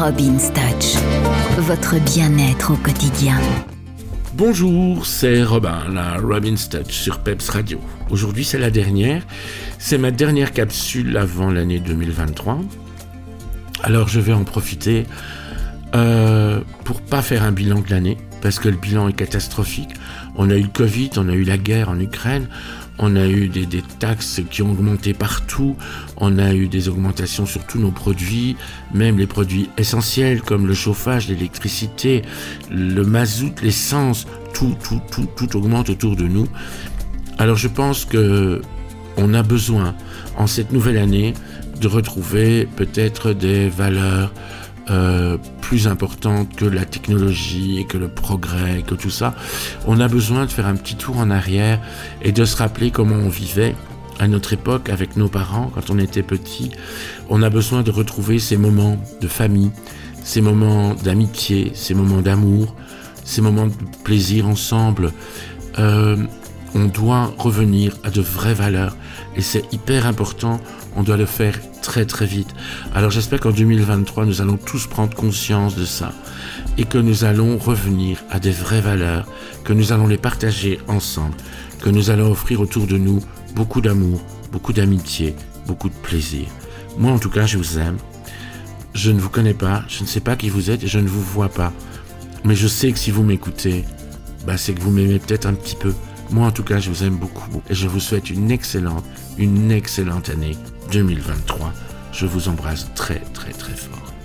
Robin's Touch, votre bien-être au quotidien. Bonjour, c'est Robin, la Robin's Touch sur Peps Radio. Aujourd'hui, c'est la dernière. C'est ma dernière capsule avant l'année 2023. Alors, je vais en profiter euh, pour pas faire un bilan de l'année, parce que le bilan est catastrophique. On a eu le Covid, on a eu la guerre en Ukraine, on a eu des, taxes qui ont augmenté partout, on a eu des augmentations sur tous nos produits, même les produits essentiels comme le chauffage, l'électricité, le mazout, l'essence, tout, tout, tout, tout augmente autour de nous. Alors je pense que on a besoin en cette nouvelle année de retrouver peut-être des valeurs euh, plus importante que la technologie et que le progrès, que tout ça. On a besoin de faire un petit tour en arrière et de se rappeler comment on vivait à notre époque avec nos parents quand on était petit. On a besoin de retrouver ces moments de famille, ces moments d'amitié, ces moments d'amour, ces moments de plaisir ensemble. Euh, on doit revenir à de vraies valeurs et c'est hyper important. On doit le faire très très vite. Alors j'espère qu'en 2023, nous allons tous prendre conscience de ça et que nous allons revenir à des vraies valeurs, que nous allons les partager ensemble, que nous allons offrir autour de nous beaucoup d'amour, beaucoup d'amitié, beaucoup de plaisir. Moi en tout cas, je vous aime. Je ne vous connais pas, je ne sais pas qui vous êtes et je ne vous vois pas. Mais je sais que si vous m'écoutez, bah, c'est que vous m'aimez peut-être un petit peu. Moi en tout cas, je vous aime beaucoup et je vous souhaite une excellente, une excellente année 2023. Je vous embrasse très très très fort.